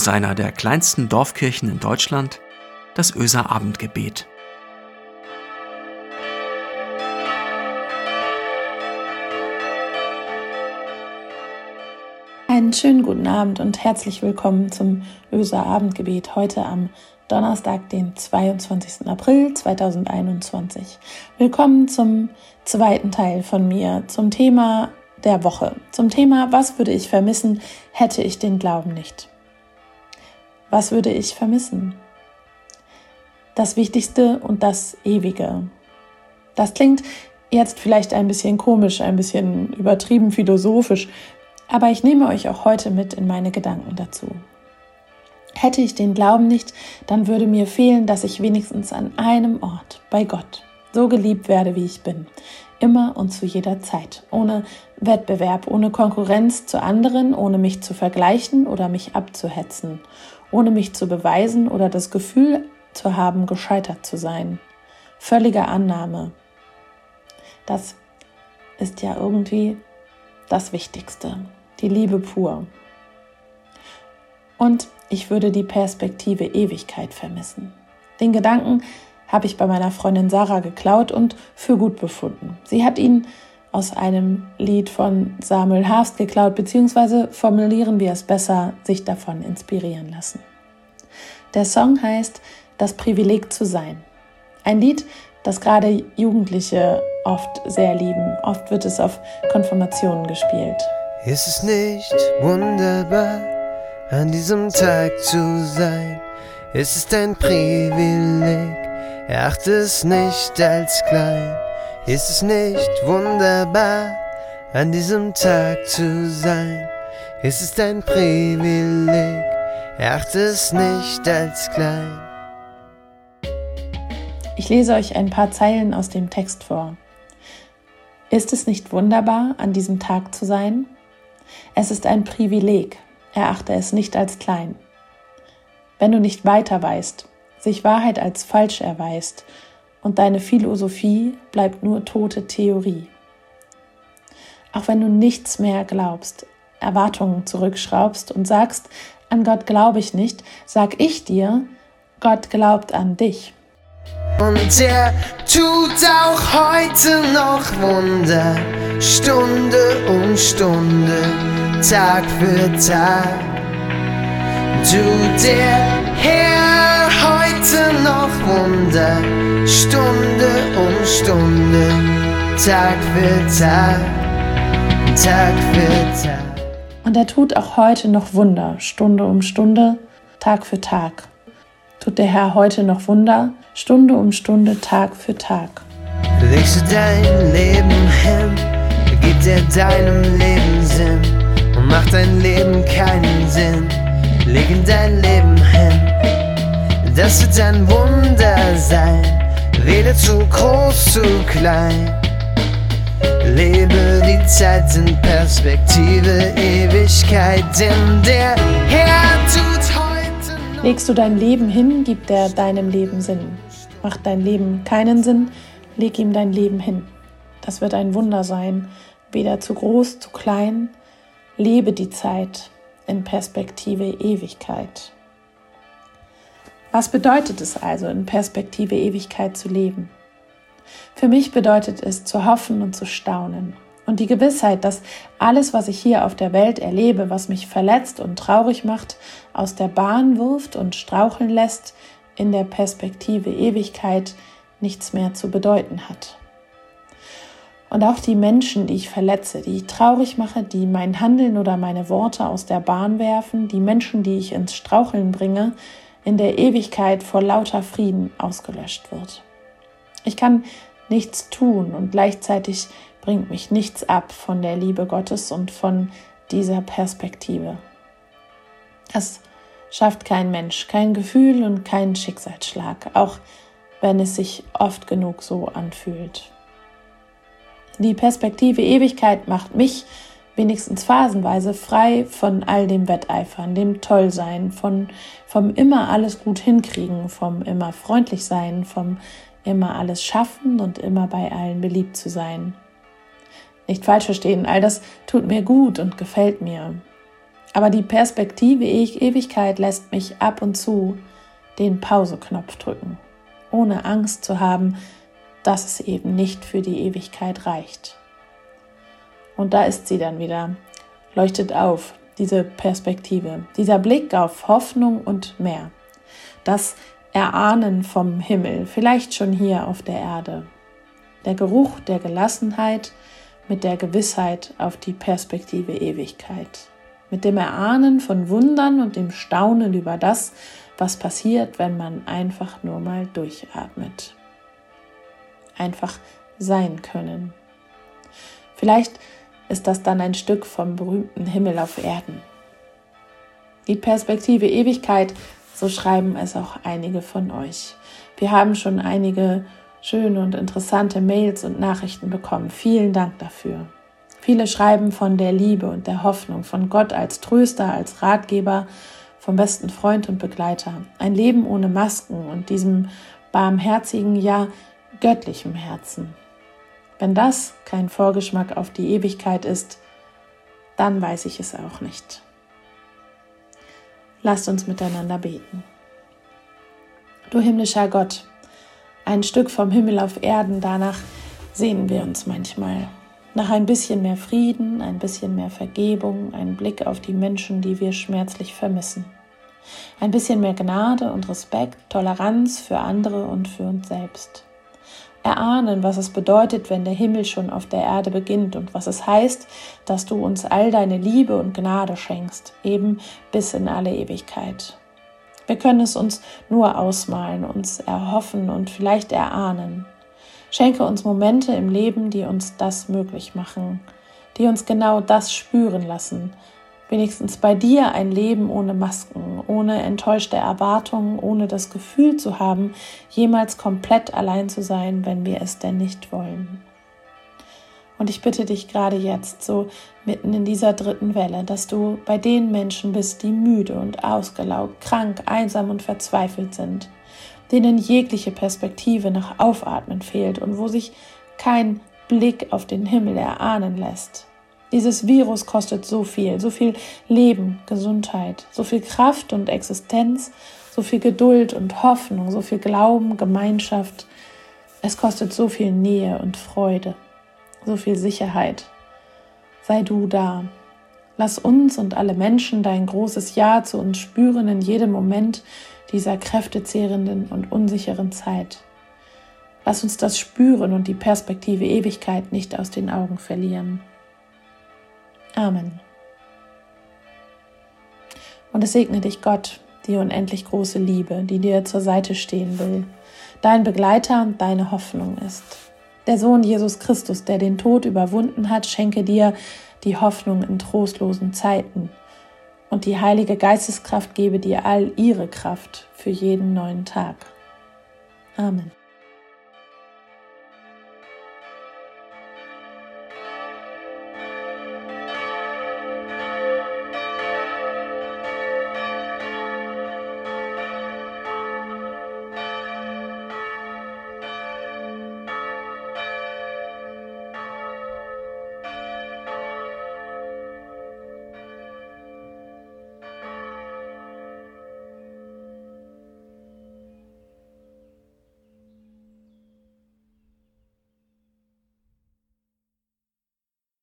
aus einer der kleinsten Dorfkirchen in Deutschland, das Öser Abendgebet. Einen schönen guten Abend und herzlich willkommen zum Öser Abendgebet heute am Donnerstag, den 22. April 2021. Willkommen zum zweiten Teil von mir zum Thema der Woche. Zum Thema, was würde ich vermissen, hätte ich den Glauben nicht. Was würde ich vermissen? Das Wichtigste und das Ewige. Das klingt jetzt vielleicht ein bisschen komisch, ein bisschen übertrieben philosophisch, aber ich nehme euch auch heute mit in meine Gedanken dazu. Hätte ich den Glauben nicht, dann würde mir fehlen, dass ich wenigstens an einem Ort bei Gott so geliebt werde, wie ich bin, immer und zu jeder Zeit, ohne Wettbewerb, ohne Konkurrenz zu anderen, ohne mich zu vergleichen oder mich abzuhetzen, ohne mich zu beweisen oder das Gefühl zu haben, gescheitert zu sein. Völlige Annahme. Das ist ja irgendwie das Wichtigste die Liebe pur. Und ich würde die Perspektive Ewigkeit vermissen. Den Gedanken habe ich bei meiner Freundin Sarah geklaut und für gut befunden. Sie hat ihn aus einem Lied von Samuel Harfst geklaut, beziehungsweise formulieren wir es besser, sich davon inspirieren lassen. Der Song heißt Das Privileg zu sein. Ein Lied, das gerade Jugendliche oft sehr lieben. Oft wird es auf Konfirmationen gespielt. Ist es nicht wunderbar, an diesem Tag zu sein? Es ist ein Privileg, erachte es nicht als klein. Ist es nicht wunderbar, an diesem Tag zu sein? Es ist ein Privileg, erachte es nicht als klein. Ich lese euch ein paar Zeilen aus dem Text vor. Ist es nicht wunderbar, an diesem Tag zu sein? Es ist ein Privileg, erachte es nicht als klein. Wenn du nicht weiter weißt, sich Wahrheit als falsch erweist und deine Philosophie bleibt nur tote Theorie. Auch wenn du nichts mehr glaubst, Erwartungen zurückschraubst und sagst, an Gott glaube ich nicht, sag ich dir, Gott glaubt an dich. Und er tut auch heute noch Wunder, Stunde um Stunde, Tag für Tag. Tut der Herr heute noch Wunder, Stunde um Stunde, Tag für Tag, Tag für Tag. Und er tut auch heute noch Wunder, Stunde um Stunde, Tag für Tag tut der Herr heute noch Wunder, Stunde um Stunde, Tag für Tag. Legst du dein Leben hin, gibt er deinem Leben Sinn und macht dein Leben keinen Sinn. Leg in dein Leben hin, das wird ein Wunder sein, weder zu groß, zu klein. Lebe die Zeit in Perspektive, Ewigkeit, in der Herr tut Legst du dein Leben hin, gibt er deinem Leben Sinn. Macht dein Leben keinen Sinn, leg ihm dein Leben hin. Das wird ein Wunder sein, weder zu groß, zu klein. Lebe die Zeit in Perspektive Ewigkeit. Was bedeutet es also, in Perspektive Ewigkeit zu leben? Für mich bedeutet es zu hoffen und zu staunen, und die Gewissheit, dass alles, was ich hier auf der Welt erlebe, was mich verletzt und traurig macht, aus der Bahn wirft und straucheln lässt, in der Perspektive Ewigkeit nichts mehr zu bedeuten hat. Und auch die Menschen, die ich verletze, die ich traurig mache, die mein Handeln oder meine Worte aus der Bahn werfen, die Menschen, die ich ins Straucheln bringe, in der Ewigkeit vor lauter Frieden ausgelöscht wird. Ich kann nichts tun und gleichzeitig bringt mich nichts ab von der Liebe Gottes und von dieser Perspektive. Das schafft kein Mensch, kein Gefühl und kein Schicksalsschlag, auch wenn es sich oft genug so anfühlt. Die Perspektive Ewigkeit macht mich wenigstens phasenweise frei von all dem Wetteifern, dem Tollsein, von, vom immer alles gut hinkriegen, vom immer freundlich sein, vom immer alles schaffen und immer bei allen beliebt zu sein. Nicht falsch verstehen, all das tut mir gut und gefällt mir. Aber die Perspektive Ewigkeit lässt mich ab und zu den Pauseknopf drücken, ohne Angst zu haben, dass es eben nicht für die Ewigkeit reicht. Und da ist sie dann wieder, leuchtet auf, diese Perspektive, dieser Blick auf Hoffnung und mehr. Das Erahnen vom Himmel, vielleicht schon hier auf der Erde. Der Geruch der Gelassenheit mit der Gewissheit auf die Perspektive Ewigkeit. Mit dem Erahnen von Wundern und dem Staunen über das, was passiert, wenn man einfach nur mal durchatmet. Einfach sein können. Vielleicht ist das dann ein Stück vom berühmten Himmel auf Erden. Die Perspektive Ewigkeit, so schreiben es auch einige von euch. Wir haben schon einige schöne und interessante Mails und Nachrichten bekommen. Vielen Dank dafür. Viele schreiben von der Liebe und der Hoffnung, von Gott als Tröster, als Ratgeber, vom besten Freund und Begleiter. Ein Leben ohne Masken und diesem barmherzigen, ja göttlichen Herzen. Wenn das kein Vorgeschmack auf die Ewigkeit ist, dann weiß ich es auch nicht. Lasst uns miteinander beten. Du himmlischer Gott, ein Stück vom Himmel auf Erden, danach sehnen wir uns manchmal. Nach ein bisschen mehr Frieden, ein bisschen mehr Vergebung, ein Blick auf die Menschen, die wir schmerzlich vermissen. Ein bisschen mehr Gnade und Respekt, Toleranz für andere und für uns selbst erahnen, was es bedeutet, wenn der Himmel schon auf der Erde beginnt und was es heißt, dass du uns all deine Liebe und Gnade schenkst, eben bis in alle Ewigkeit. Wir können es uns nur ausmalen, uns erhoffen und vielleicht erahnen. Schenke uns Momente im Leben, die uns das möglich machen, die uns genau das spüren lassen, wenigstens bei dir ein Leben ohne Masken, ohne enttäuschte Erwartungen, ohne das Gefühl zu haben, jemals komplett allein zu sein, wenn wir es denn nicht wollen. Und ich bitte dich gerade jetzt, so mitten in dieser dritten Welle, dass du bei den Menschen bist, die müde und ausgelaugt, krank, einsam und verzweifelt sind, denen jegliche Perspektive nach Aufatmen fehlt und wo sich kein Blick auf den Himmel erahnen lässt. Dieses Virus kostet so viel, so viel Leben, Gesundheit, so viel Kraft und Existenz, so viel Geduld und Hoffnung, so viel Glauben, Gemeinschaft. Es kostet so viel Nähe und Freude, so viel Sicherheit. Sei du da. Lass uns und alle Menschen dein großes Ja zu uns spüren in jedem Moment dieser kräftezehrenden und unsicheren Zeit. Lass uns das spüren und die Perspektive Ewigkeit nicht aus den Augen verlieren. Amen. Und es segne dich Gott, die unendlich große Liebe, die dir zur Seite stehen will, dein Begleiter und deine Hoffnung ist. Der Sohn Jesus Christus, der den Tod überwunden hat, schenke dir die Hoffnung in trostlosen Zeiten. Und die Heilige Geisteskraft gebe dir all ihre Kraft für jeden neuen Tag. Amen.